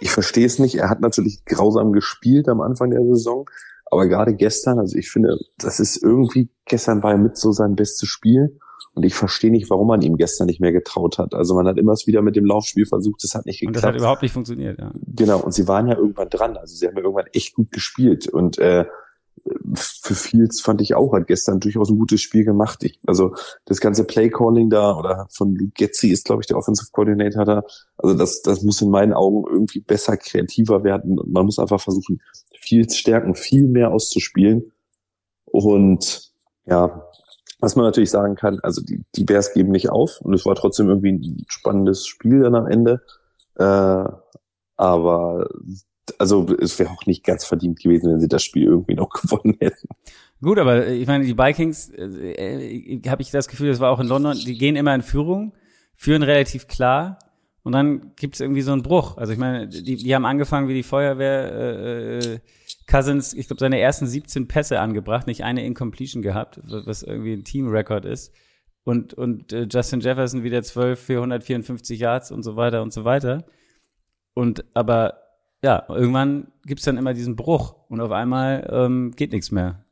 ich verstehe es nicht. Er hat natürlich grausam gespielt am Anfang der Saison, aber gerade gestern, also ich finde, das ist irgendwie, gestern war er mit so sein bestes Spiel und ich verstehe nicht, warum man ihm gestern nicht mehr getraut hat. Also man hat immer wieder mit dem Laufspiel versucht, das hat nicht Und geklappt. das hat überhaupt nicht funktioniert, ja. Genau, und sie waren ja irgendwann dran. Also sie haben ja irgendwann echt gut gespielt. Und äh, für Fields fand ich auch, hat gestern durchaus ein gutes Spiel gemacht. Ich, also das ganze Play-Calling da oder von Luke Getzi ist, glaube ich, der Offensive Coordinator da. Also das, das muss in meinen Augen irgendwie besser, kreativer werden. Und man muss einfach versuchen, Fields Stärken viel mehr auszuspielen. Und ja, was man natürlich sagen kann, also die, die Bears geben nicht auf und es war trotzdem irgendwie ein spannendes Spiel dann am Ende. Äh, aber also es wäre auch nicht ganz verdient gewesen, wenn sie das Spiel irgendwie noch *laughs* gewonnen hätten. Gut, aber ich meine, die Vikings, äh, habe ich das Gefühl, das war auch in London, die gehen immer in Führung, führen relativ klar und dann gibt's irgendwie so einen Bruch. Also ich meine, die, die haben angefangen wie die Feuerwehr, äh, äh Cousins, ich glaube, seine ersten 17 Pässe angebracht, nicht eine Incompletion gehabt, was irgendwie ein Team-Record ist. Und, und äh, Justin Jefferson wieder 12 für 154 Yards und so weiter und so weiter. Und aber ja, irgendwann gibt's dann immer diesen Bruch und auf einmal ähm, geht nichts mehr.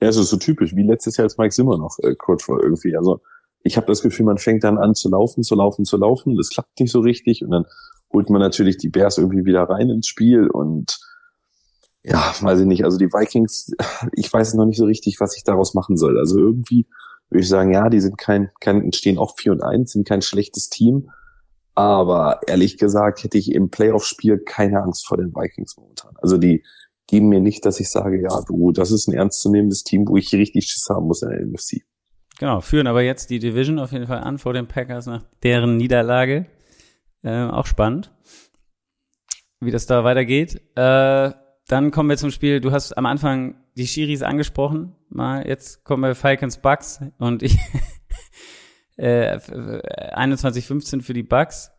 Ja, es ist so typisch, wie letztes Jahr als Mike Zimmer noch äh, Coach war irgendwie. Also ich habe das Gefühl, man fängt dann an zu laufen, zu laufen, zu laufen. Das klappt nicht so richtig und dann holt man natürlich die Bears irgendwie wieder rein ins Spiel und ja, weiß ich nicht. Also die Vikings, *laughs* ich weiß noch nicht so richtig, was ich daraus machen soll. Also irgendwie würde ich sagen, ja, die sind kein, kein stehen auch 4 und 1, sind kein schlechtes Team. Aber ehrlich gesagt hätte ich im Playoff-Spiel keine Angst vor den Vikings momentan. Also die geben mir nicht, dass ich sage, ja, du, das ist ein ernstzunehmendes Team, wo ich richtig Schiss haben muss in der NFC. Genau, führen aber jetzt die Division auf jeden Fall an vor den Packers nach deren Niederlage. Äh, auch spannend, wie das da weitergeht. Äh, dann kommen wir zum Spiel. Du hast am Anfang die Schiris angesprochen. Mal jetzt kommen wir Falcons Bucks und ich *laughs* äh, 21-15 für die Bucks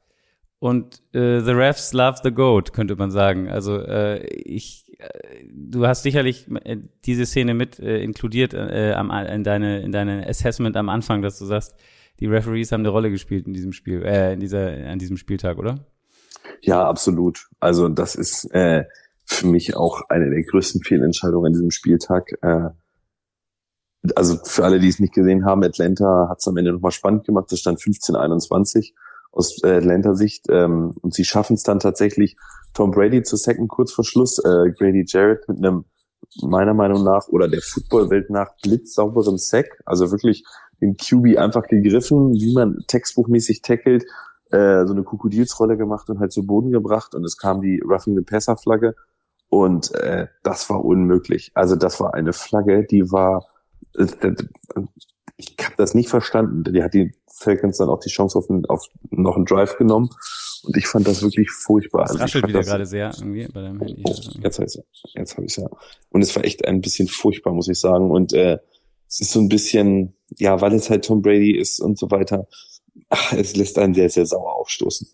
und äh, the refs love the goat könnte man sagen. Also äh, ich, äh, du hast sicherlich äh, diese Szene mit äh, inkludiert äh, am, in deine in deine Assessment am Anfang, dass du sagst, die Referees haben eine Rolle gespielt in diesem Spiel, äh, in dieser an diesem Spieltag, oder? Ja, absolut. Also das ist äh, für mich auch eine der größten Fehlentscheidungen an diesem Spieltag. Äh, also für alle, die es nicht gesehen haben, Atlanta hat es am Ende nochmal spannend gemacht. Es stand 15-21 aus äh, Atlanta-Sicht. Ähm, und sie schaffen es dann tatsächlich, Tom Brady zu sacken kurz vor Schluss. Äh, Grady Jarrett mit einem meiner Meinung nach oder der Footballwelt nach blitzsauberen Sack. Also wirklich den QB einfach gegriffen, wie man textbuchmäßig tackelt, äh, so eine Krokodilsrolle gemacht und halt zu Boden gebracht. Und es kam die Roughing the Passer Flagge. Und äh, das war unmöglich. Also das war eine Flagge, die war, äh, ich habe das nicht verstanden. Die hat die Falcons dann auch die Chance auf, auf noch einen Drive genommen. Und ich fand das wirklich furchtbar. Das also raschelt wieder gerade sehr irgendwie bei deinem Handy. Oh, jetzt habe ich Jetzt habe ich ja. Und es war echt ein bisschen furchtbar, muss ich sagen. Und äh, es ist so ein bisschen, ja, weil es halt Tom Brady ist und so weiter. Ach, es lässt einen sehr, sehr sauer aufstoßen.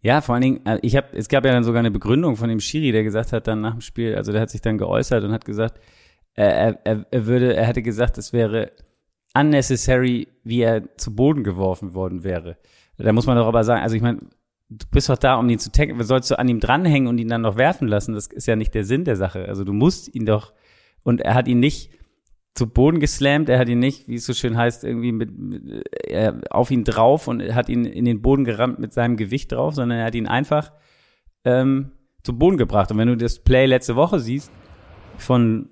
Ja, vor allen Dingen, äh, ich habe, es gab ja dann sogar eine Begründung von dem Schiri, der gesagt hat dann nach dem Spiel, also der hat sich dann geäußert und hat gesagt, er, er, er würde, er hätte gesagt, es wäre unnecessary, wie er zu Boden geworfen worden wäre. Da muss man doch aber sagen, also ich meine, du bist doch da, um ihn zu taggen, sollst du an ihm dranhängen und ihn dann noch werfen lassen? Das ist ja nicht der Sinn der Sache. Also du musst ihn doch, und er hat ihn nicht zu Boden geslammt, er hat ihn nicht, wie es so schön heißt, irgendwie mit, mit äh, auf ihn drauf und hat ihn in den Boden gerammt mit seinem Gewicht drauf, sondern er hat ihn einfach ähm, zu Boden gebracht. Und wenn du das Play letzte Woche siehst von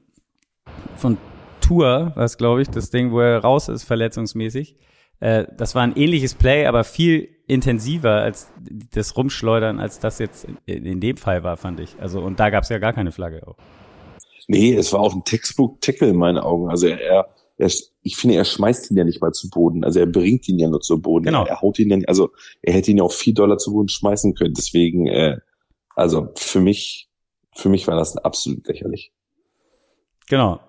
von Tour, was glaube ich, das Ding, wo er raus ist, verletzungsmäßig, äh, das war ein ähnliches Play, aber viel intensiver als das Rumschleudern, als das jetzt in, in dem Fall war, fand ich. Also und da gab es ja gar keine Flagge auch. Nee, es war auch ein Textbook-Tackle in meinen Augen. Also er, er, er, ich finde, er schmeißt ihn ja nicht mal zu Boden. Also er bringt ihn ja nur zu Boden. Genau. Er, haut ihn ja, also er hätte ihn ja auch vier Dollar zu Boden schmeißen können. Deswegen, äh, also für mich, für mich war das absolut lächerlich. Genau.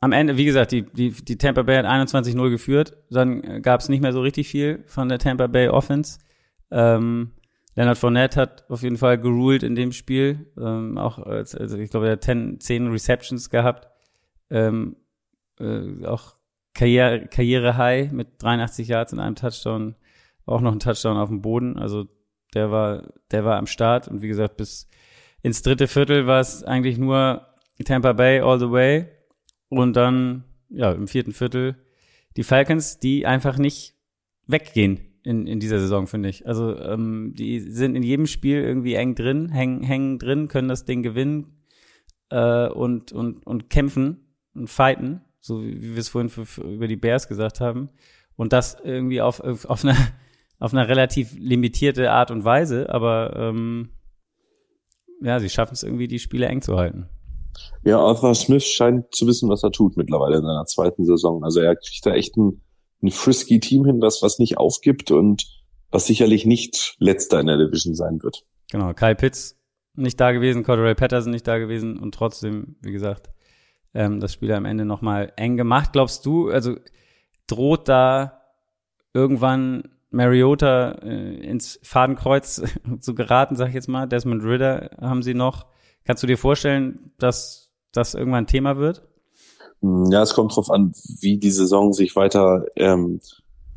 Am Ende, wie gesagt, die, die, die Tampa Bay hat 21-0 geführt. Dann gab es nicht mehr so richtig viel von der Tampa Bay Offense. Ähm, Leonard Fournette hat auf jeden Fall geruled in dem Spiel. Ähm, auch, also ich glaube, er hat 10, 10 Receptions gehabt. Ähm, äh, auch Karriere, Karriere High mit 83 Yards in einem Touchdown. Auch noch ein Touchdown auf dem Boden. Also der war, der war am Start. Und wie gesagt, bis ins dritte Viertel war es eigentlich nur Tampa Bay all the way. Und dann, ja, im vierten Viertel die Falcons, die einfach nicht weggehen in, in dieser Saison, finde ich. Also ähm, die sind in jedem Spiel irgendwie eng drin, hängen, hängen drin, können das Ding gewinnen. äh, und, und, und kämpfen und fighten, so wie, wie wir es vorhin für, für, über die Bears gesagt haben. Und das irgendwie auf, auf, einer, auf einer relativ limitierte Art und Weise, aber ähm, ja, sie schaffen es irgendwie, die Spiele eng zu halten. Ja, Arthur Smith scheint zu wissen, was er tut mittlerweile in seiner zweiten Saison. Also er kriegt da echt ein, ein frisky Team hin, das was nicht aufgibt und was sicherlich nicht letzter in der Division sein wird. Genau, Kyle Pitts nicht da gewesen, Cordero Patterson nicht da gewesen und trotzdem, wie gesagt, ähm, das Spiel am Ende nochmal eng gemacht. Glaubst du, also droht da irgendwann Mariota äh, ins Fadenkreuz *laughs* zu geraten, sag ich jetzt mal? Desmond Ritter haben sie noch. Kannst du dir vorstellen, dass das irgendwann Thema wird? Ja, es kommt drauf an, wie die Saison sich weiter ähm,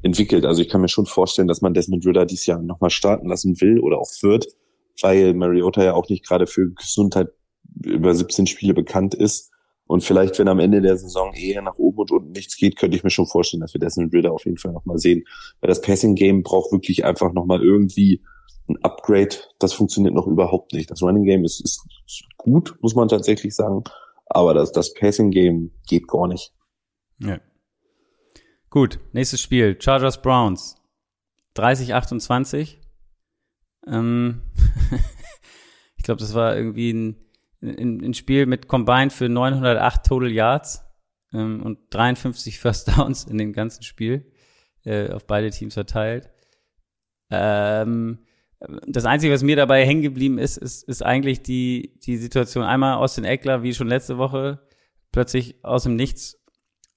entwickelt. Also ich kann mir schon vorstellen, dass man Desmond Ritter dieses Jahr nochmal starten lassen will oder auch wird, weil Mariota ja auch nicht gerade für Gesundheit über 17 Spiele bekannt ist. Und vielleicht, wenn am Ende der Saison eher nach oben und unten nichts geht, könnte ich mir schon vorstellen, dass wir Desmond Ritter auf jeden Fall nochmal sehen. Weil das Passing-Game braucht wirklich einfach nochmal irgendwie ein Upgrade. Das funktioniert noch überhaupt nicht. Das Running-Game ist, ist gut, muss man tatsächlich sagen. Aber das, das Passing-Game geht gar nicht. Ja. Gut, nächstes Spiel. Chargers Browns. 30-28. Ähm *laughs* ich glaube, das war irgendwie ein, ein, ein, Spiel mit Combined für 908 Total Yards ähm, und 53 First Downs in dem ganzen Spiel äh, auf beide Teams verteilt. Ähm, das Einzige, was mir dabei hängen geblieben ist, ist, ist eigentlich die, die Situation. Einmal aus den Eckler, wie schon letzte Woche, plötzlich aus dem Nichts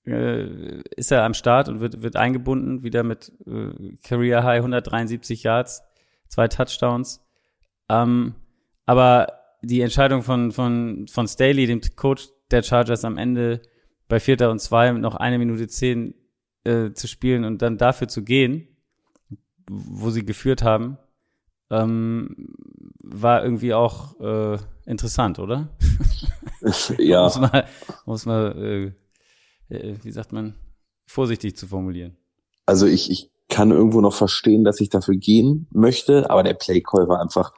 äh, ist er am Start und wird, wird eingebunden, wieder mit äh, Career High 173 Yards zwei Touchdowns. Ähm, aber die Entscheidung von, von, von Staley, dem Coach der Chargers am Ende bei Vierter und Zwei noch eine Minute zehn äh, zu spielen und dann dafür zu gehen, wo sie geführt haben, ähm, war irgendwie auch äh, interessant, oder? *laughs* ja. muss man, muss man äh, äh, wie sagt man, vorsichtig zu formulieren. Also ich, ich kann irgendwo noch verstehen, dass ich dafür gehen möchte, aber der Playcall war einfach,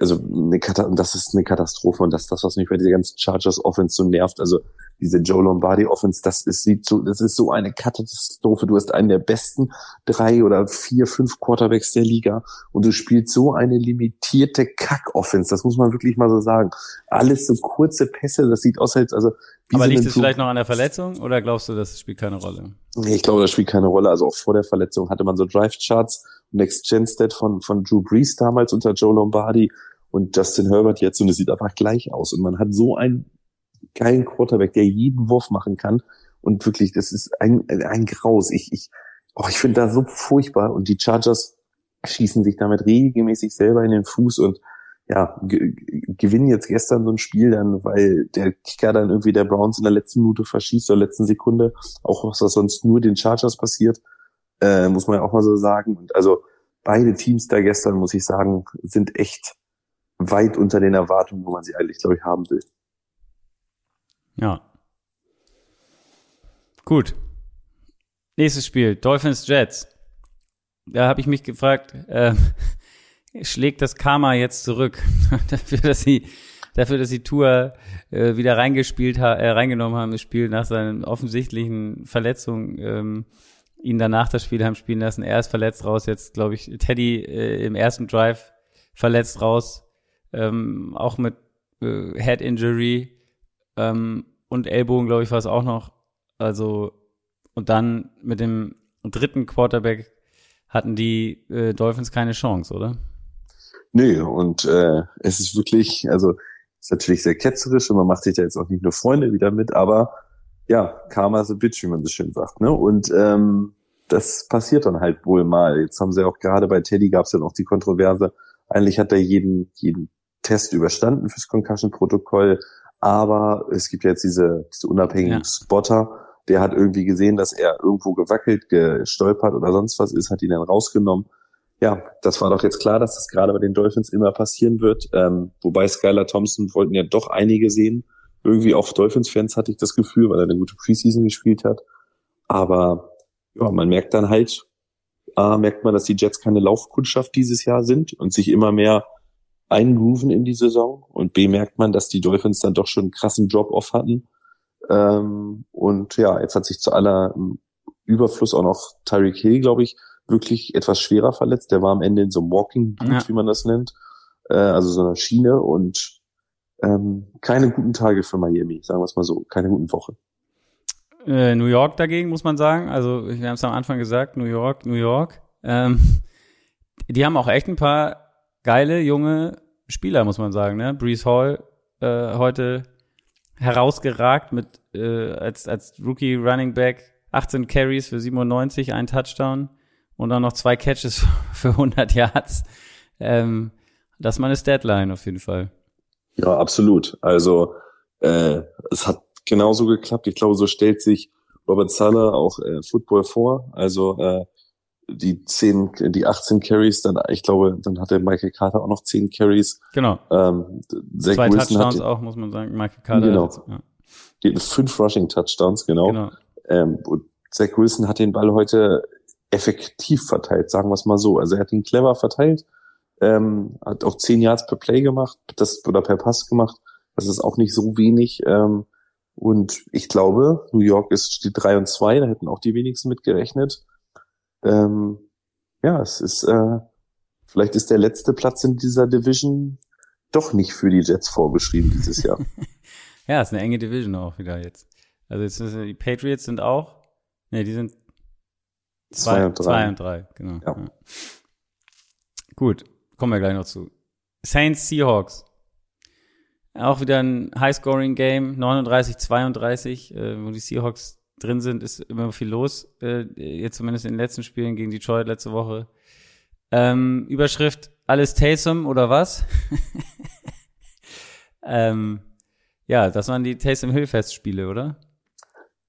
also eine Katastrophe, das ist eine Katastrophe und das ist das, was mich bei dieser ganzen Chargers Offense so nervt. Also diese Joe Lombardi Offense, das ist, sieht so, das ist so eine Katastrophe. Du hast einen der besten drei oder vier, fünf Quarterbacks der Liga und du spielst so eine limitierte Kack-Offense. Das muss man wirklich mal so sagen. Alles so kurze Pässe, das sieht aus als, also aber liegt es vielleicht noch an der Verletzung oder glaubst du, das spielt keine Rolle? Nee, ich glaube, das spielt keine Rolle. Also auch vor der Verletzung hatte man so Drive-Charts, Next-Gen-Stat von, von Drew Brees damals unter Joe Lombardi und Justin Herbert jetzt und es sieht einfach gleich aus. Und man hat so einen geilen Quarterback, der jeden Wurf machen kann. Und wirklich, das ist ein, ein Graus. Ich, ich, oh, ich finde das so furchtbar. Und die Chargers schießen sich damit regelmäßig selber in den Fuß und ja, gewinnen jetzt gestern so ein Spiel dann, weil der Kicker dann irgendwie der Browns in der letzten Minute verschießt, oder letzten Sekunde, auch was sonst nur den Chargers passiert, äh, muss man ja auch mal so sagen. Und also beide Teams da gestern, muss ich sagen, sind echt weit unter den Erwartungen, wo man sie eigentlich, glaube ich, haben will. Ja. Gut. Nächstes Spiel, Dolphins Jets. Da habe ich mich gefragt, äh, schlägt das Karma jetzt zurück *laughs* dafür, dass sie dafür, dass sie Tour äh, wieder reingespielt ha äh, reingenommen haben, das Spiel nach seinen offensichtlichen Verletzungen, ähm, ihn danach das Spiel haben spielen lassen. Er ist verletzt raus, jetzt glaube ich Teddy äh, im ersten Drive verletzt raus, ähm, auch mit äh, Head Injury ähm, und Ellbogen, glaube ich, war es auch noch. Also und dann mit dem dritten Quarterback hatten die äh, Dolphins keine Chance, oder? Nö, und äh, es ist wirklich, also ist natürlich sehr ketzerisch und man macht sich da jetzt auch nicht nur Freunde wieder mit, aber ja, Karma is a bitch, wie man so schön sagt, ne? Und ähm, das passiert dann halt wohl mal. Jetzt haben sie auch gerade bei Teddy gab es ja noch die Kontroverse. Eigentlich hat er jeden, jeden Test überstanden fürs Concussion-Protokoll, aber es gibt ja jetzt diese, diese unabhängigen ja. Spotter, der hat irgendwie gesehen, dass er irgendwo gewackelt, gestolpert oder sonst was ist, hat ihn dann rausgenommen ja, das war doch jetzt klar, dass das gerade bei den Dolphins immer passieren wird. Ähm, wobei Skylar Thompson wollten ja doch einige sehen. Irgendwie auch Dolphins-Fans hatte ich das Gefühl, weil er eine gute Preseason gespielt hat. Aber ja, man merkt dann halt, A, merkt man, dass die Jets keine Laufkundschaft dieses Jahr sind und sich immer mehr eingrooven in die Saison und B merkt man, dass die Dolphins dann doch schon einen krassen Drop-off hatten. Ähm, und ja, jetzt hat sich zu aller ähm, Überfluss auch noch Tyreek Hill, glaube ich, wirklich etwas schwerer verletzt. Der war am Ende in so einem Walking Boot, ja. wie man das nennt, äh, also so einer Schiene und ähm, keine guten Tage für Miami, sagen wir es mal so, keine guten Woche. Äh, New York dagegen muss man sagen, also wir haben es am Anfang gesagt, New York, New York. Ähm, die haben auch echt ein paar geile junge Spieler, muss man sagen. Ne? Brees Hall äh, heute herausgeragt mit äh, als als Rookie Running Back 18 Carries für 97, ein Touchdown und dann noch zwei Catches *laughs* für 100 Yards. Ähm, das ist meine Statline auf jeden Fall. Ja, absolut. Also äh, es hat genauso geklappt. Ich glaube, so stellt sich Robert Sala auch äh, Football vor. Also äh, die 10, die 18 Carries, dann, ich glaube, dann hat der Michael Carter auch noch 10 Carries. Genau. Ähm, Zach Zwei Wilson Touchdowns hat, auch, muss man sagen. Michael Carter. Genau. Hat, ja. Die fünf Rushing Touchdowns, genau. genau. Ähm, und Zach Wilson hat den Ball heute effektiv verteilt, sagen wir es mal so. Also er hat ihn clever verteilt, ähm, hat auch 10 Yards per Play gemacht, das oder per Pass gemacht. Das ist auch nicht so wenig. Ähm, und ich glaube, New York ist steht 3 und 2, da hätten auch die wenigsten mit gerechnet ähm, ja, es ist, äh, vielleicht ist der letzte Platz in dieser Division doch nicht für die Jets vorgeschrieben dieses Jahr. *laughs* ja, ist eine enge Division auch wieder jetzt. Also jetzt die Patriots sind auch, ne, die sind zwei, zwei, und drei. Zwei und drei, genau. Ja. Ja. Gut, kommen wir gleich noch zu. Saints Seahawks. Auch wieder ein High-Scoring-Game, 39-32, äh, wo die Seahawks drin sind, ist immer viel los. Äh, jetzt zumindest in den letzten Spielen gegen Detroit letzte Woche. Ähm, Überschrift alles Taysom oder was? *laughs* ähm, ja, das waren die Taysom Hill Festspiele, oder?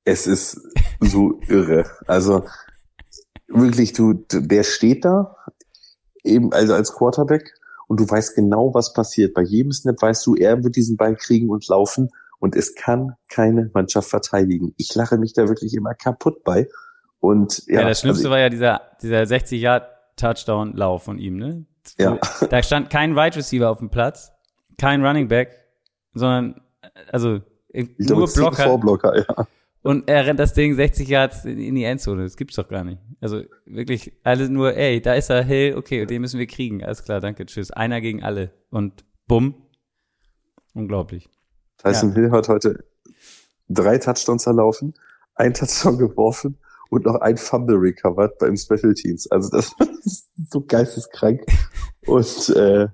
Es ist so irre. Also wirklich, du, der steht da eben also als Quarterback und du weißt genau, was passiert. Bei jedem Snap weißt du, er wird diesen Ball kriegen und laufen und es kann keine Mannschaft verteidigen. Ich lache mich da wirklich immer kaputt bei. Und ja, ja das Schlimmste also, war ja dieser, dieser 60 Yard Touchdown Lauf von ihm, ne? Ja. *laughs* Da stand kein Wide Receiver auf dem Platz, kein Running Back, sondern also ich nur glaube, Blocker. Vorblocker, ja. Und er rennt das Ding 60 Yards in die Endzone. Das gibt's doch gar nicht. Also wirklich alles nur, ey, da ist er, hey, okay, den müssen wir kriegen. Alles klar, danke, tschüss. Einer gegen alle. Und bumm. Unglaublich. Tyson ja. Hill hat heute drei Touchdowns erlaufen, ein Touchdown geworfen und noch ein Fumble recovered beim Special Teams. Also das *laughs* ist so geisteskrank. *laughs* und äh,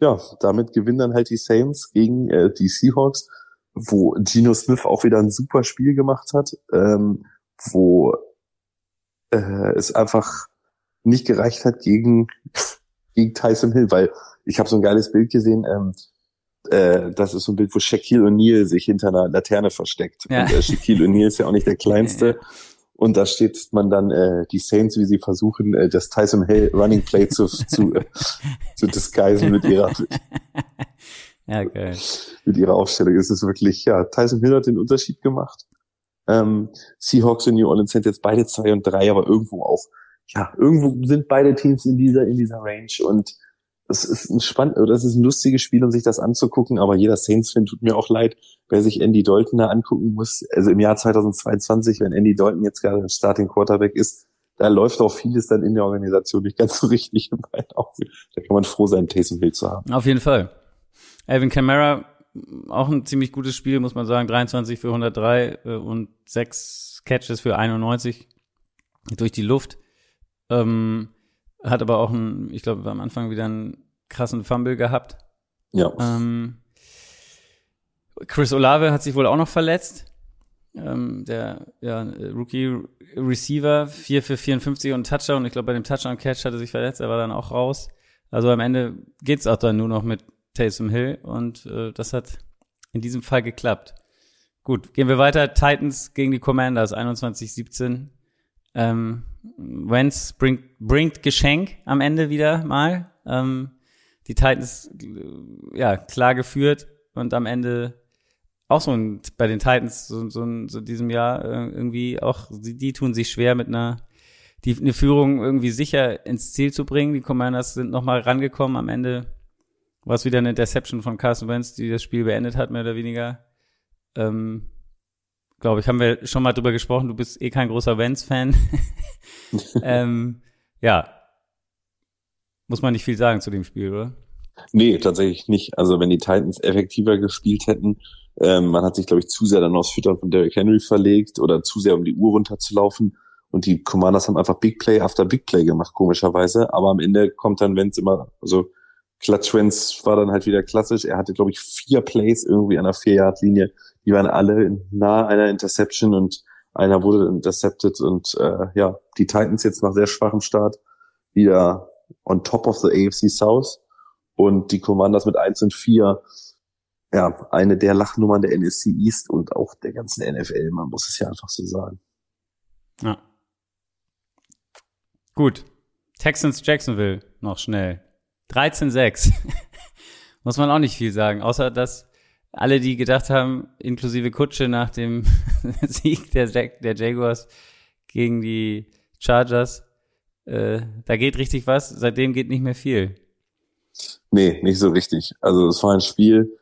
ja, damit gewinnen dann halt die Saints gegen äh, die Seahawks, wo Geno Smith auch wieder ein super Spiel gemacht hat, ähm, wo äh, es einfach nicht gereicht hat gegen, *laughs* gegen Tyson Hill, weil ich habe so ein geiles Bild gesehen, ähm, äh, das ist so ein Bild, wo Shaquille O'Neal sich hinter einer Laterne versteckt. Ja. Und äh, Shaquille O'Neal ist ja auch nicht der *laughs* kleinste. Und da steht man dann äh, die Saints, wie sie versuchen, äh, das Tyson Hill Running Play zu, zu, äh, *laughs* zu disguisen mit ihrer ja, geil. mit ihrer Aufstellung. Es ist wirklich, ja, Tyson Hill hat den Unterschied gemacht. Ähm, Seahawks und New Orleans sind jetzt beide zwei und drei, aber irgendwo auch, ja, irgendwo sind beide Teams in dieser, in dieser Range und das ist ein spannend, oder das ist ein lustiges Spiel, um sich das anzugucken, aber jeder Saints-Fan tut mir auch leid, wer sich Andy Dalton da angucken muss. Also im Jahr 2022, wenn Andy Dalton jetzt gerade ein Starting Quarterback ist, da läuft auch vieles dann in der Organisation nicht ganz so richtig im Da kann man froh sein, Taysom Hill zu haben. Auf jeden Fall. Alvin Kamara, auch ein ziemlich gutes Spiel, muss man sagen. 23 für 103 äh, und 6 Catches für 91 durch die Luft. Ähm, hat aber auch ein, ich glaube, am Anfang wieder einen krassen Fumble gehabt. Ja. Ähm, Chris Olave hat sich wohl auch noch verletzt. Ähm, der ja, Rookie Receiver, 4 für 54 und Touchdown. Ich glaube, bei dem Touchdown-Catch hat er sich verletzt, er war dann auch raus. Also am Ende geht's auch dann nur noch mit Taysom Hill und äh, das hat in diesem Fall geklappt. Gut, gehen wir weiter. Titans gegen die Commanders, 21-17. Ähm, Wentz bringt, bringt Geschenk am Ende wieder mal. Ähm, die Titans, äh, ja, klar geführt und am Ende auch so ein, bei den Titans so, so, so diesem Jahr äh, irgendwie auch, die, die tun sich schwer mit einer, die, eine Führung irgendwie sicher ins Ziel zu bringen. Die Commanders sind nochmal rangekommen am Ende war es wieder eine Interception von Carson Wentz, die das Spiel beendet hat, mehr oder weniger. Ähm, Glaube ich, haben wir schon mal drüber gesprochen. Du bist eh kein großer Wentz-Fan. *laughs* ähm, ja. Muss man nicht viel sagen zu dem Spiel, oder? Nee, tatsächlich nicht. Also wenn die Titans effektiver gespielt hätten, ähm, man hat sich, glaube ich, zu sehr dann aufs Füttern von Derrick Henry verlegt oder zu sehr um die Uhr runterzulaufen. Und die Commanders haben einfach Big Play after Big Play gemacht, komischerweise. Aber am Ende kommt dann, wenn es immer, also Klatschwenz war dann halt wieder klassisch. Er hatte, glaube ich, vier Plays irgendwie an der Vier-Yard-Linie. Die waren alle nahe einer Interception und einer wurde intercepted. Und äh, ja, die Titans jetzt nach sehr schwachem Start wieder on top of the AFC South und die Commanders mit 1 und 4, ja, eine der Lachnummern der NSC East und auch der ganzen NFL, man muss es ja einfach so sagen. Ja. Gut. Texans Jacksonville noch schnell. 13-6. *laughs* muss man auch nicht viel sagen, außer dass alle, die gedacht haben, inklusive Kutsche nach dem *laughs* Sieg der, Jag der Jaguars gegen die Chargers, äh, da geht richtig was, seitdem geht nicht mehr viel. Nee, nicht so richtig. Also es war ein Spiel,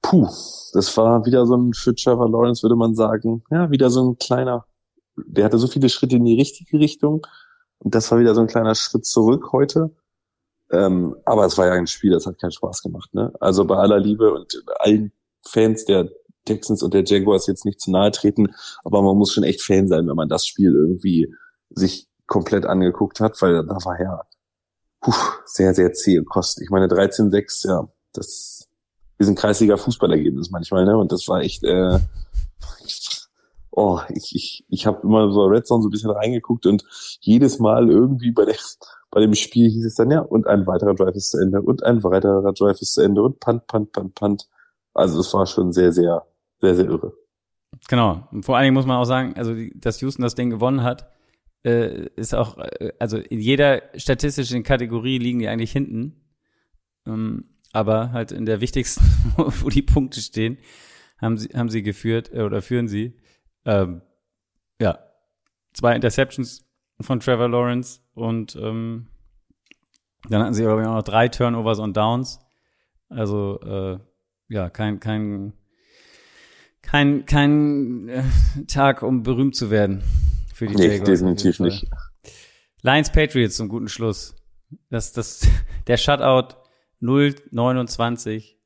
puh, das war wieder so ein, für Trevor Lawrence würde man sagen, ja, wieder so ein kleiner, der hatte so viele Schritte in die richtige Richtung und das war wieder so ein kleiner Schritt zurück heute. Ähm, aber es war ja ein Spiel, das hat keinen Spaß gemacht. Ne? Also bei aller Liebe und allen Fans der Texans und der Jaguars jetzt nicht zu nahe treten, aber man muss schon echt Fan sein, wenn man das Spiel irgendwie sich komplett angeguckt hat, weil da war ja puh, sehr, sehr zäh und kostet. Ich meine, 13-6, ja, das ist ein kreisiger Fußballergebnis manchmal, ne? Und das war echt, äh, oh, ich, ich, ich habe immer so Red Zone so ein bisschen reingeguckt und jedes Mal irgendwie bei der bei dem Spiel hieß es dann ja, und ein weiterer Drive ist zu Ende und ein weiterer Drive ist zu Ende und Punt, Punt, Punt, Punt. Also es war schon sehr, sehr, sehr, sehr irre. Genau. Und vor allen Dingen muss man auch sagen, also dass Houston das Ding gewonnen hat, äh, ist auch, äh, also in jeder statistischen Kategorie liegen die eigentlich hinten. Ähm, aber halt in der wichtigsten, *laughs* wo die Punkte stehen, haben sie, haben sie geführt äh, oder führen sie. Ähm, ja, zwei Interceptions von Trevor Lawrence und ähm, dann hatten sie aber auch noch drei Turnovers und Downs. Also äh, ja, kein kein kein kein äh, Tag, um berühmt zu werden für die nee, Jaguars. definitiv nicht. Lions Patriots zum guten Schluss. Das, das, *laughs* der Shutout 029.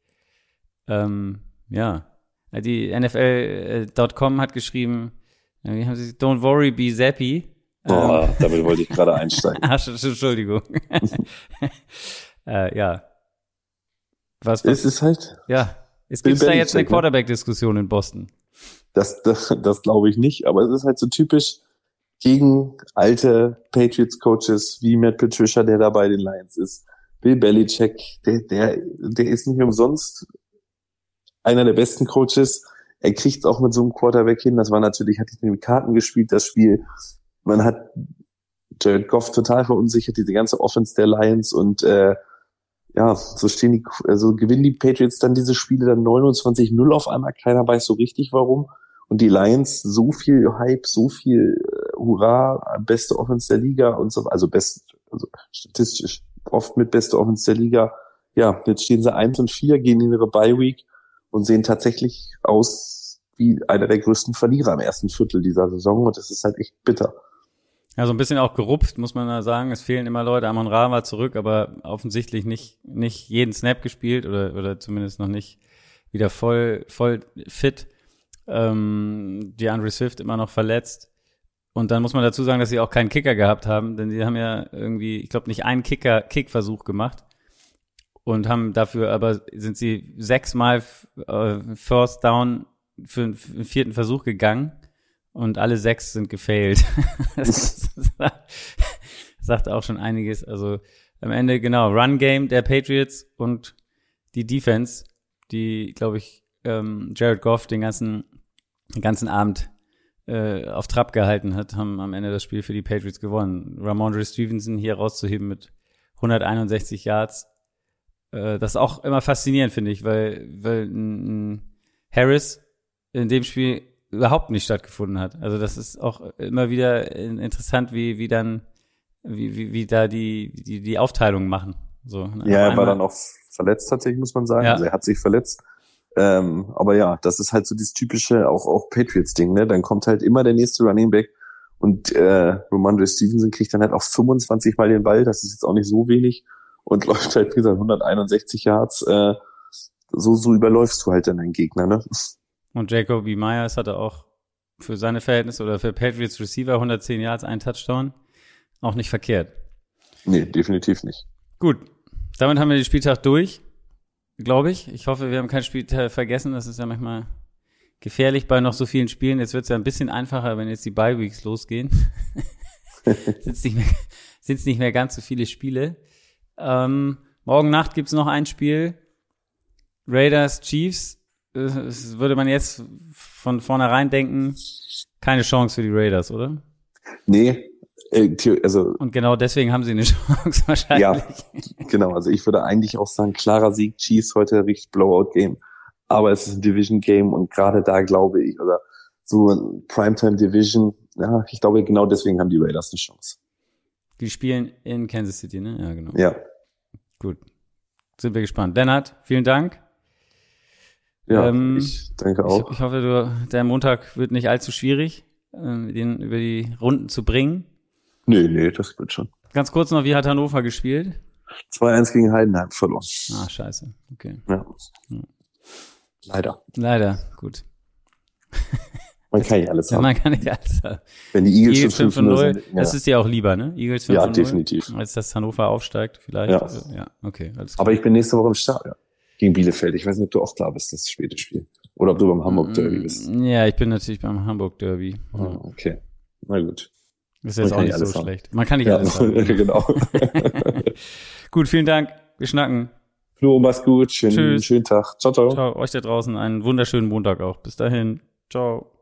Ähm, ja. Die NFL.com hat geschrieben, wie haben sie, don't worry, be zappy. Oh, ähm, *laughs* damit wollte ich gerade einsteigen. *laughs* Ach, Entschuldigung. *laughs* äh, ja. Was, was? Es ist halt. Ja. Es gibt da jetzt eine ne? Quarterback-Diskussion in Boston. Das, das, das glaube ich nicht, aber es ist halt so typisch, gegen alte Patriots-Coaches wie Matt Patricia, der da bei den Lions ist. Bill Belichick, der, der, der ist nicht umsonst einer der besten Coaches. Er kriegt es auch mit so einem Quarterback hin. Das war natürlich, hat ihn mit Karten gespielt, das Spiel. Man hat Jared Goff total verunsichert, diese ganze Offense der Lions und äh, ja, so stehen die, also gewinnen die Patriots dann diese Spiele dann 29-0 auf einmal. Keiner weiß so richtig warum. Und die Lions so viel Hype, so viel äh, Hurra, beste Offense der Liga und so, also best, also statistisch oft mit beste Offense der Liga. Ja, jetzt stehen sie eins und vier, gehen in ihre Bye Week und sehen tatsächlich aus wie einer der größten Verlierer im ersten Viertel dieser Saison und das ist halt echt bitter. Ja, so ein bisschen auch gerupft, muss man da sagen. Es fehlen immer Leute. Amon Ra war zurück, aber offensichtlich nicht, nicht jeden Snap gespielt oder, oder zumindest noch nicht wieder voll, voll fit. Ähm, die Andre Swift immer noch verletzt. Und dann muss man dazu sagen, dass sie auch keinen Kicker gehabt haben, denn sie haben ja irgendwie, ich glaube, nicht einen Kicker, Kickversuch gemacht. Und haben dafür aber sind sie sechsmal äh, First Down für einen vierten Versuch gegangen und alle sechs sind gefailt. *laughs* das sagt auch schon einiges. Also am Ende, genau, Run Game der Patriots und die Defense, die, glaube ich, ähm, Jared Goff den ganzen, den ganzen Abend äh, auf Trab gehalten hat, haben am Ende das Spiel für die Patriots gewonnen. Ramondre Stevenson hier rauszuheben mit 161 Yards. Äh, das ist auch immer faszinierend, finde ich, weil, weil Harris in dem Spiel überhaupt nicht stattgefunden hat. Also das ist auch immer wieder interessant, wie, wie dann, wie, wie, wie da die, die, die Aufteilung machen. So, ne? Ja, er war dann auch verletzt tatsächlich, muss man sagen. Ja. Also er hat sich verletzt. Ähm, aber ja, das ist halt so dieses typische auch, auch Patriots-Ding, ne? Dann kommt halt immer der nächste Running Back und äh, Romandre Stevenson kriegt dann halt auch 25 Mal den Ball, das ist jetzt auch nicht so wenig und läuft halt, wie gesagt, 161 Yards. Äh, so, so überläufst du halt dann deinen Gegner, ne? Und Jacoby Myers hatte auch für seine Verhältnisse oder für Patriots Receiver 110 Yards, ein Touchdown. Auch nicht verkehrt. Nee, definitiv nicht. Gut, damit haben wir den Spieltag durch, glaube ich. Ich hoffe, wir haben keinen Spieltag vergessen. Das ist ja manchmal gefährlich bei noch so vielen Spielen. Jetzt wird es ja ein bisschen einfacher, wenn jetzt die Bye-Weeks losgehen. *laughs* Sind nicht, mehr- nicht mehr ganz so viele Spiele. Ähm, morgen Nacht gibt's noch ein Spiel. Raiders, Chiefs. Äh, Es würde man jetzt von vornherein denken, keine Chance für die Raiders, oder? Nee, äh, also Und genau deswegen haben sie eine *laughs* Chance wahrscheinlich. Ja, genau. Also ich würde eigentlich auch sagen, klarer Sieg, Chiefs heute richtig Blowout-Game. Aber es ist ein Division-Game und gerade da glaube ich, oder so ein Primetime-Division, ja, ich glaube, genau deswegen haben die Raiders eine Chance. Die spielen in Kansas City, ne? Ja, genau. Ja, Gut. Sind wir gespannt. Lennart, vielen Dank. ja, Ähm, ich denke Ich, auch. ich hoffe, du, der Montag wird nicht allzu schwierig, äh, den über die Runden zu bringen. Nee, nee, das wird schon. Ganz kurz noch, wie hat Hannover gespielt? 2-1 gegen Heidenheim verloren. Ah, scheiße. Okay. Ja. Leider. Leider, gut. *laughs* Man kann nicht alles *laughs* Ja, haben. man kann nicht alles haben. Wenn die Eagles, Eagles schon 5 0. 5-0 sind, Das ja. ist dir auch lieber, ne? Eagles 5 Ja, 0. definitiv. Als dass Hannover aufsteigt, vielleicht. Ja. ja okay. Alles klar. Aber ich bin nächste Woche im Stadion. Gegen Bielefeld. Ich weiß nicht, ob du auch da bist, das späte Spiel. Oder ob du beim Hamburg Derby bist. Ja, ich bin natürlich beim Hamburg Derby. Ah, okay. Na gut. Ist Man jetzt auch nicht so haben. schlecht. Man kann nicht Ja, alles haben. *laughs* genau. *laughs* Gut, vielen Dank. Wir schnacken. Flo, mach's gut. Schönen, Tschüss. schönen Tag. Ciao, ciao. Ciao, euch da draußen einen wunderschönen Montag auch. Bis dahin. Ciao.